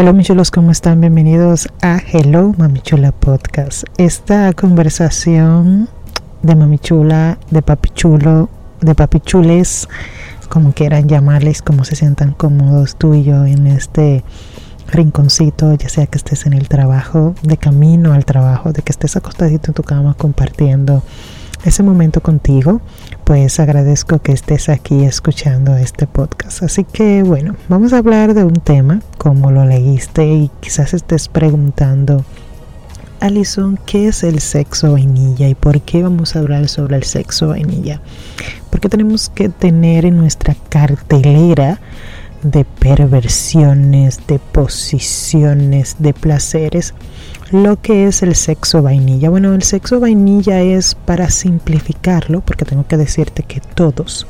Hello michulos, ¿cómo están? Bienvenidos a Hello Mamichula Podcast. Esta conversación de Mamichula, de Papichulo, de Papichules, como quieran llamarles, como se sientan cómodos tú y yo en este rinconcito, ya sea que estés en el trabajo, de camino al trabajo, de que estés acostadito en tu cama compartiendo ese momento contigo, pues agradezco que estés aquí escuchando este podcast. Así que bueno, vamos a hablar de un tema, como lo leíste y quizás estés preguntando, Alison, ¿qué es el sexo vainilla y por qué vamos a hablar sobre el sexo vainilla? Porque tenemos que tener en nuestra cartelera de perversiones, de posiciones, de placeres, lo que es el sexo vainilla. Bueno, el sexo vainilla es para simplificarlo, porque tengo que decirte que todos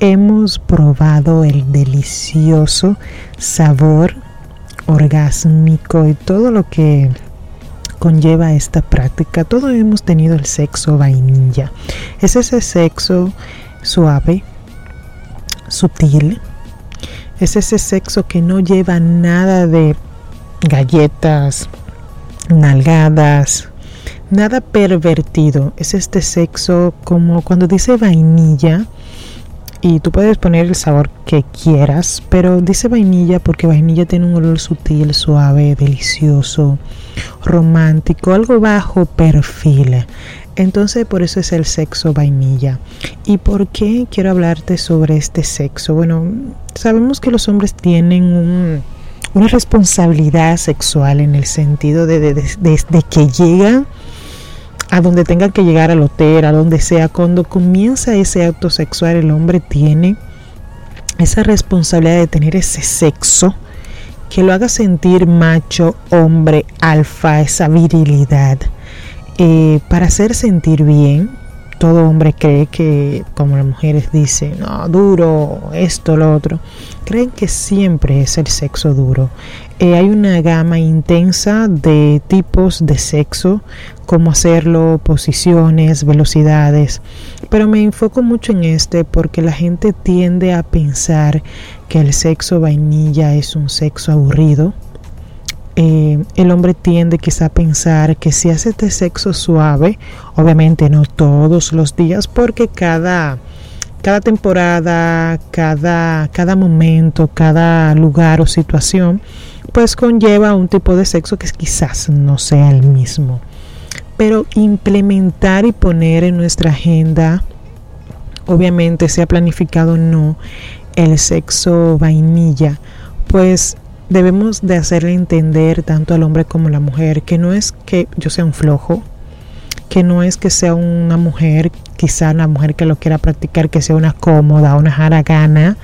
hemos probado el delicioso sabor orgásmico y todo lo que conlleva esta práctica. Todos hemos tenido el sexo vainilla. Es ese sexo suave, sutil. Es ese sexo que no lleva nada de galletas, nalgadas, nada pervertido. Es este sexo como cuando dice vainilla y tú puedes poner el sabor que quieras, pero dice vainilla porque vainilla tiene un olor sutil, suave, delicioso, romántico, algo bajo perfil. Entonces por eso es el sexo vainilla. ¿Y por qué quiero hablarte sobre este sexo? Bueno, sabemos que los hombres tienen un una responsabilidad sexual en el sentido de, que llegan a donde tengan que llegar al hotel, a donde sea, cuando comienza ese acto sexual, el hombre tiene esa responsabilidad de tener ese sexo que lo haga sentir macho, hombre, alfa, esa virilidad, eh, para hacer sentir bien. Todo hombre cree que, como las mujeres dicen, no, duro, esto, lo otro creen que siempre es el sexo duro. Eh, hay una gama intensa de tipos de sexo, cómo hacerlo, posiciones, velocidades, pero me enfoco mucho en este porque la gente tiende a pensar que el sexo vainilla es un sexo aburrido. Eh, el hombre tiende quizá a pensar que si hace este sexo suave, obviamente no todos los días, porque cada cada temporada, cada, cada momento, cada lugar o situación, pues conlleva un tipo de sexo que quizás no sea el mismo. Pero implementar y poner en nuestra agenda, obviamente sea planificado o no, el sexo vainilla, pues debemos de hacerle entender tanto al hombre como a la mujer que no es que yo sea un flojo, que no es que sea una mujer quizá una mujer que lo quiera practicar, que sea una cómoda, una jaragana,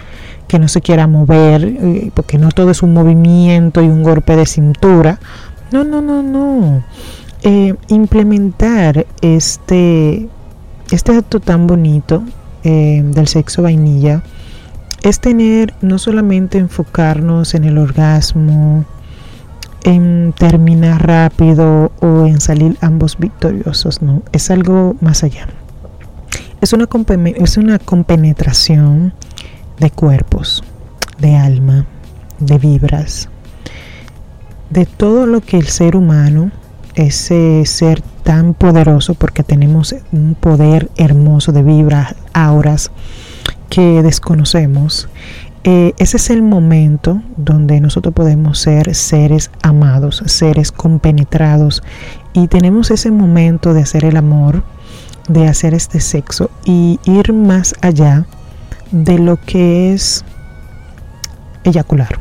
que no se quiera mover, eh, porque no todo es un movimiento y un golpe de cintura. No, no, no, no. Eh, implementar este, este acto tan bonito eh, del sexo vainilla es tener, no solamente enfocarnos en el orgasmo, en terminar rápido o en salir ambos victoriosos, no, es algo más allá. Es una, es una compenetración de cuerpos, de alma, de vibras, de todo lo que el ser humano, ese ser tan poderoso, porque tenemos un poder hermoso de vibras, auras que desconocemos, eh, ese es el momento donde nosotros podemos ser seres amados, seres compenetrados y tenemos ese momento de hacer el amor de hacer este sexo y ir más allá de lo que es eyacular,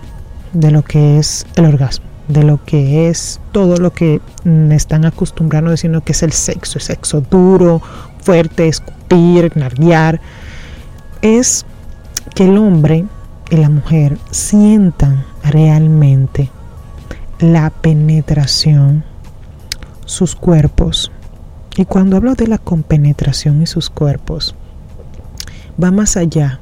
de lo que es el orgasmo, de lo que es todo lo que están acostumbrando diciendo que es el sexo, el sexo duro, fuerte, escupir, narguear, es que el hombre y la mujer sientan realmente la penetración, sus cuerpos, y cuando hablo de la compenetración y sus cuerpos, va más allá,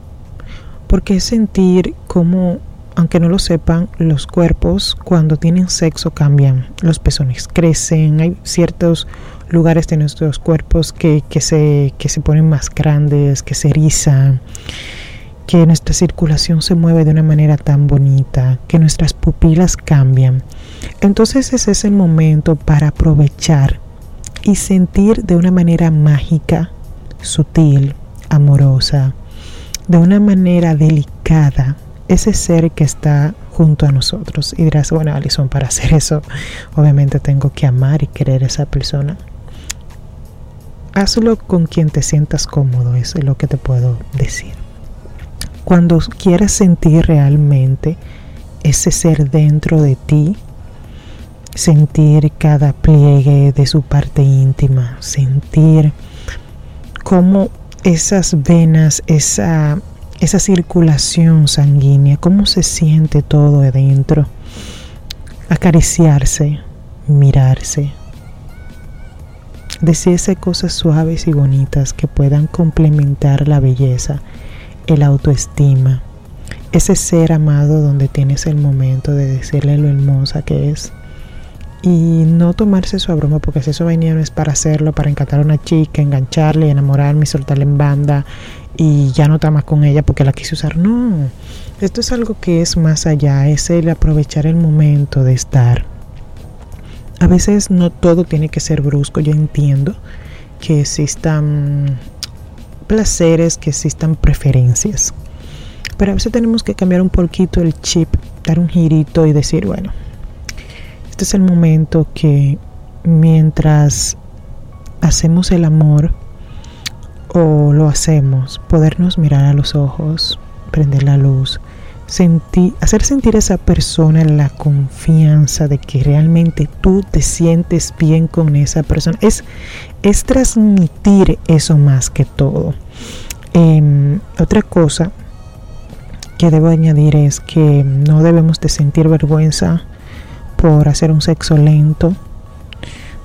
porque es sentir cómo, aunque no lo sepan, los cuerpos cuando tienen sexo cambian, los pezones crecen, hay ciertos lugares de nuestros cuerpos que, se, que se ponen más grandes, que se erizan. que nuestra circulación se mueve de una manera tan bonita, que nuestras pupilas cambian. Entonces ese es el momento para aprovechar y sentir de una manera mágica, sutil, amorosa, de una manera delicada ese ser que está junto a nosotros. Y dirás, bueno, Alison, para hacer eso, obviamente tengo que amar y querer a esa persona. Hazlo con quien te sientas cómodo, eso es lo que te puedo decir. Cuando quieras sentir realmente ese ser dentro de ti, sentir cada pliegue de su parte íntima, sentir cómo esas venas, esa, esa circulación sanguínea, cómo se siente todo adentro, acariciarse, mirarse, decirse cosas suaves y bonitas que puedan complementar la belleza, el autoestima, ese ser amado donde tienes el momento de decirle lo hermosa que es y no tomarse a broma porque si eso venía no es para hacerlo, para encantar a una chica, engancharle, enamorarme, soltarle en banda y ya no está más con ella porque la quise usar. No, esto es algo que es más allá, es el aprovechar el momento de estar. A veces no todo tiene que ser brusco, yo entiendo que existan placeres, que existan preferencias. Pero a veces tenemos que cambiar un poquito el chip, dar un girito y decir, bueno, este es el momento que mientras hacemos el amor o lo hacemos, podernos mirar a los ojos, prender la luz, sentir, hacer sentir a esa persona la confianza de que realmente tú te sientes bien con esa persona. Es, es transmitir eso más que todo. Em, otra cosa que debo añadir es que no debemos de sentir vergüenza por hacer un sexo lento,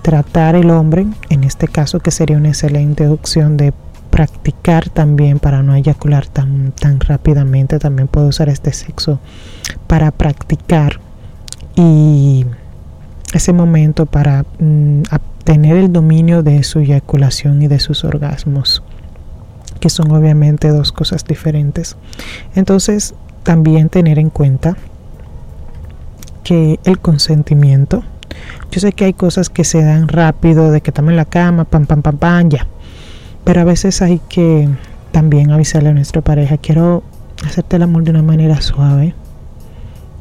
tratar el hombre, en este caso que sería una excelente opción de practicar también para no eyacular tan, tan rápidamente, también puedo usar este sexo para practicar y ese momento para mm, tener el dominio de su eyaculación y de sus orgasmos, que son obviamente dos cosas diferentes. Entonces, también tener en cuenta que el consentimiento. Yo sé que hay cosas que se dan rápido, de que estamos en la cama, pam, pam, pam, pam, ya. Pero a veces hay que también avisarle a nuestra pareja, quiero hacerte el amor de una manera suave,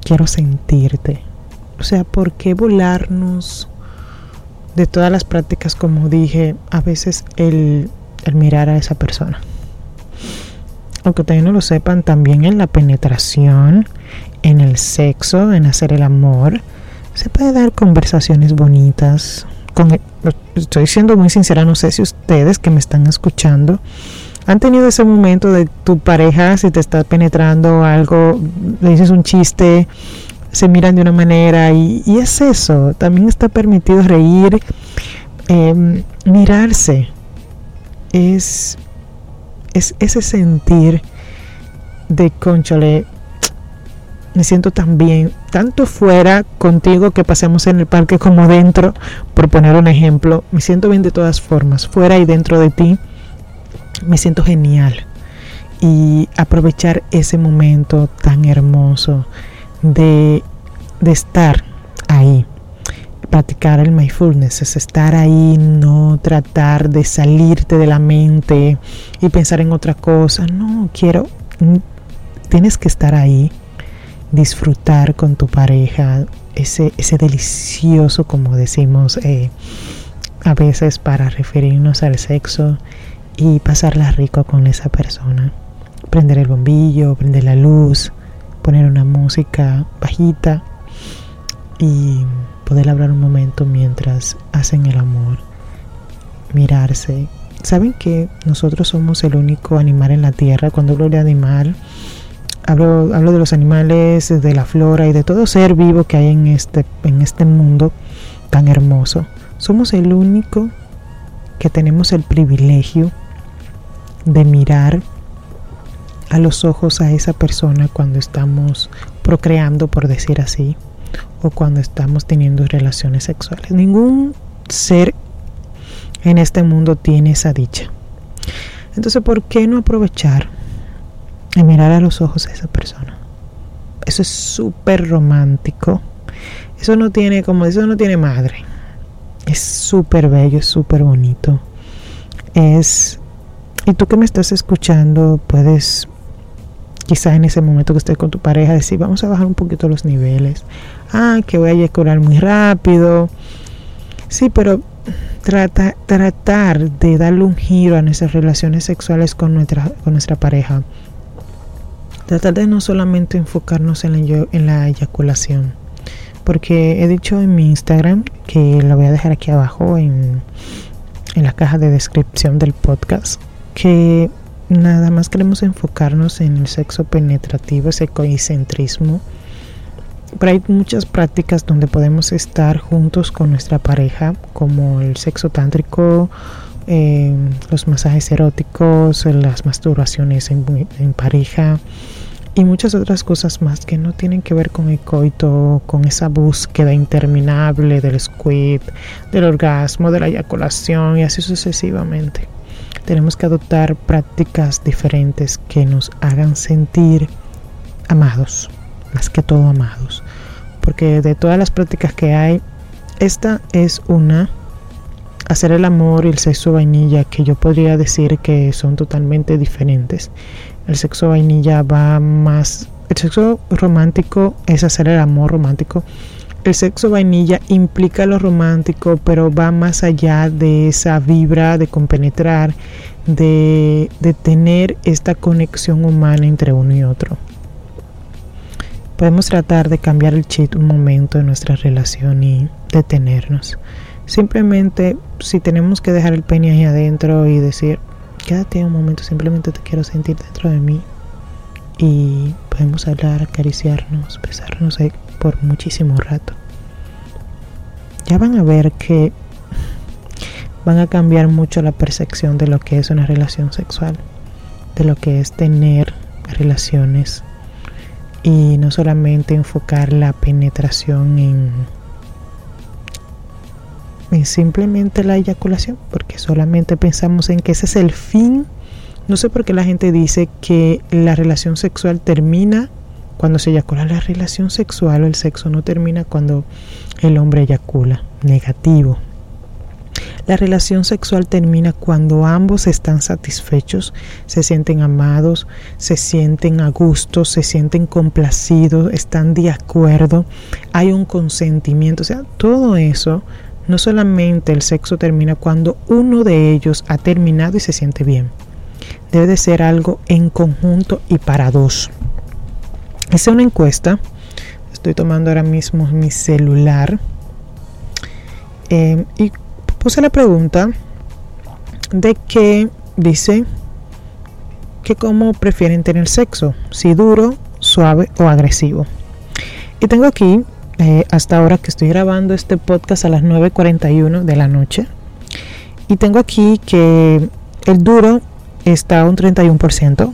quiero sentirte. O sea, ¿por qué volarnos de todas las prácticas, como dije, a veces el, el mirar a esa persona? aunque ustedes no lo sepan, también en la penetración en el sexo, en hacer el amor, se puede dar conversaciones bonitas. Con, estoy siendo muy sincera, no sé si ustedes que me están escuchando han tenido ese momento de tu pareja, si te está penetrando algo, le dices un chiste, se miran de una manera y, es eso, también está permitido reír, em, mirarse, es, es ese sentir de conchole, me siento tan bien, tanto fuera contigo que pasemos en el parque como dentro, por poner un ejemplo, me siento bien de todas formas, fuera y dentro de ti, me siento genial. Y aprovechar ese momento tan hermoso de, de estar ahí. Practicar el mindfulness es estar ahí, no tratar de salirte de la mente y pensar en otra cosa. No, quiero, tienes que estar ahí disfrutar con tu pareja ese, ese delicioso, como decimos eh, a veces para referirnos al sexo y pasarla rico con esa persona. Prender el bombillo, prender la luz, poner una música bajita y poder hablar un momento mientras hacen el amor, mirarse. ¿Saben que nosotros somos el único animal en la tierra? Cuando hablo de animal, hablo, de los animales, de la flora y de todo ser vivo que hay en este, en este mundo tan hermoso. Somos el único que tenemos el privilegio de mirar a los ojos a esa persona cuando estamos procreando, por decir así, o cuando estamos teniendo relaciones sexuales. Ningún ser en este mundo tiene esa dicha. Entonces, ¿por qué no aprovechar y mirar a los ojos a esa persona. Eso es súper romántico. Eso no tiene, como eso no tiene madre. Es súper bello, es súper bonito. Es... Y tú que me estás escuchando, puedes quizás en ese momento que estés con tu pareja decir, vamos a bajar un poquito los niveles. Ah, que voy a eyacular muy rápido. Sí, pero trata, tratar de darle un giro a nuestras relaciones sexuales con nuestra, con nuestra pareja. Tratar de no solamente enfocarnos en la, eyaculación. Porque he dicho en mi Instagram, que lo voy a dejar aquí abajo en, en la caja de descripción del podcast, que nada más queremos enfocarnos en el sexo penetrativo, ese coicentrismo. Pero hay muchas prácticas donde podemos estar juntos con nuestra pareja, como el sexo tántrico, eh, los masajes eróticos, las masturbaciones en, en, pareja y muchas otras cosas más que no tienen que ver con el coito, con esa búsqueda interminable del squid, del orgasmo, de la eyaculación y así sucesivamente. Tenemos que adoptar prácticas diferentes que nos hagan sentir amados, más que todo amados. Porque de todas las prácticas que hay, esta es una, hacer el amor y el sexo vainilla, que yo podría decir que son totalmente diferentes. El sexo vainilla va más, el sexo romántico es hacer el amor romántico el sexo vainilla implica lo romántico, pero va más allá de esa vibra de compenetrar, de, de tener esta conexión humana entre uno y otro. Podemos tratar de cambiar el chip un momento en nuestra relación y detenernos. Simplemente, si tenemos que dejar el pene ahí adentro y decir, quédate un momento, simplemente te quiero sentir dentro de mí. Y podemos hablar, acariciarnos, besarnos ahí por muchísimo rato. Ya van a ver que van a cambiar mucho la percepción de lo que es una relación sexual, de lo que es tener relaciones y no solamente enfocar la penetración en, en simplemente la eyaculación, porque solamente pensamos en que ese es el fin. No sé por qué la gente dice que la relación sexual termina cuando se eyacula la relación sexual o el sexo no termina cuando el hombre eyacula. Negativo. La relación sexual termina cuando ambos están satisfechos, se sienten amados, se sienten a gusto, se sienten complacidos, están de acuerdo, hay un consentimiento. O sea, todo eso, no solamente el sexo termina cuando uno de ellos ha terminado y se siente bien. Debe de ser algo en conjunto y para dos. Hice una encuesta. Estoy tomando ahora mismo mi celular. Eh, y puse la pregunta de que dice que cómo prefieren tener sexo, si duro, suave o agresivo. Y tengo aquí, eh, hasta ahora que estoy grabando este podcast a las 9.41 de la noche, y tengo aquí que el duro está a un 31%,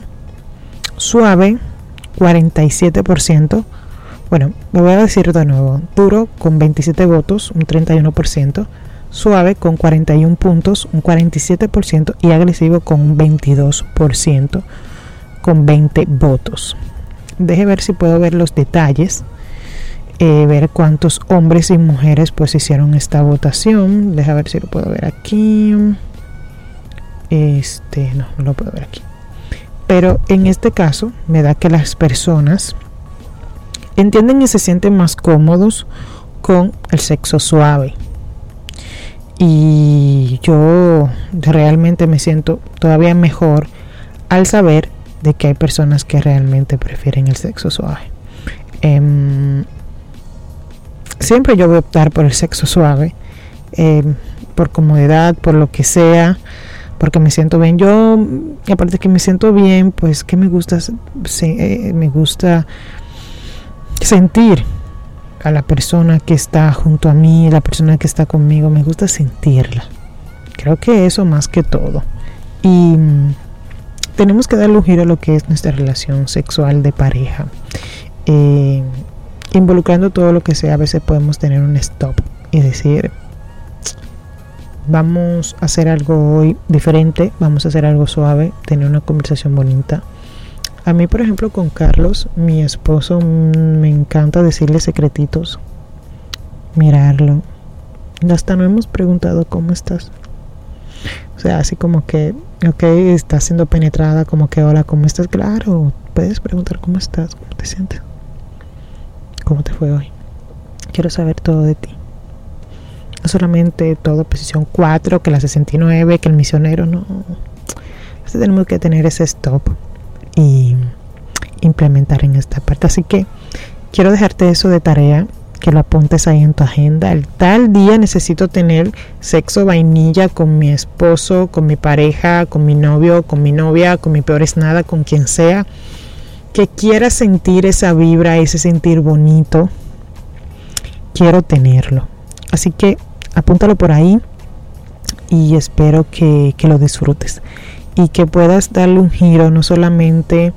suave 47%. Bueno, me voy a decir de nuevo. Duro con 27 votos, un 31%. Suave con 41 puntos, un 47%. Y agresivo con un 22%, con 20 votos. Deje ver si puedo ver los detalles. Eh, ver cuántos hombres y mujeres pues hicieron esta votación. Deja ver si lo puedo ver aquí. Este, no, no lo puedo ver aquí. Pero en este caso me da que las personas entienden y se sienten más cómodos con el sexo suave. Y yo realmente me siento todavía mejor al saber de que hay personas que realmente prefieren el sexo suave. Em, siempre yo voy a optar por el sexo suave, em, por comodidad, por lo que sea porque me siento bien. Yo, aparte que me siento bien, pues que me gusta, eh, me gusta sentir a la persona que está junto a mí, la persona que está conmigo, me gusta sentirla. Creo que eso más que todo. Y mm, tenemos que darle un giro a lo que es nuestra relación sexual de pareja. Eh, involucrando todo lo que sea, a veces podemos tener un stop y decir, vamos a hacer algo hoy diferente, vamos a hacer algo suave, tener una conversación bonita, A mí, por ejemplo, con Carlos, mi esposo, me encanta decirle secretitos, mirarlo. Hasta no hemos preguntado cómo estás. O sea, así como que, ok, estás siendo penetrada, como que, hola, ¿cómo estás? Claro, puedes preguntar cómo estás, cómo te sientes, cómo te fue hoy. Quiero saber todo de ti. No solamente todo posición 4, que la 69, que el misionero, no. tenemos que tener ese stop y implementar en esta parte. Así que quiero dejarte eso de tarea, que lo apuntes ahí en tu agenda. El tal día necesito tener sexo vainilla con mi esposo, con mi pareja, con mi novio, con mi novia, con mi peor es nada, con quien sea. Que quiera sentir esa vibra, ese sentir bonito. Quiero tenerlo. Así que apúntalo por ahí y espero que, que lo disfrutes y que puedas darle un giro no solamente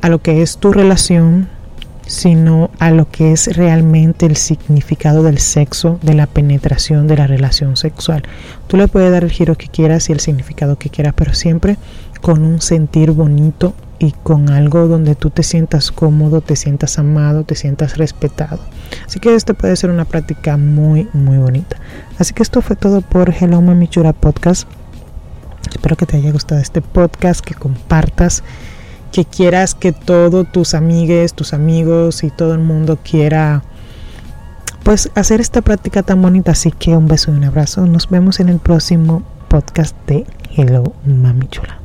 a lo que es tu relación, sino a lo que es realmente el significado del sexo, de la penetración de la relación sexual. Tú le puedes dar el giro que quieras y el significado que quieras, pero siempre con un sentir bonito y con algo donde tú te sientas cómodo, te sientas amado, te sientas respetado. Así que esto puede ser una práctica muy, muy bonita. Así que esto fue todo por Hello Mamichura Podcast. Espero que te haya gustado este podcast, que compartas, que quieras que todos tus amigues, tus amigos y todo el mundo quiera pues hacer esta práctica tan bonita. Así que un beso y un abrazo. Nos vemos en el próximo podcast de Hello Mami Chula.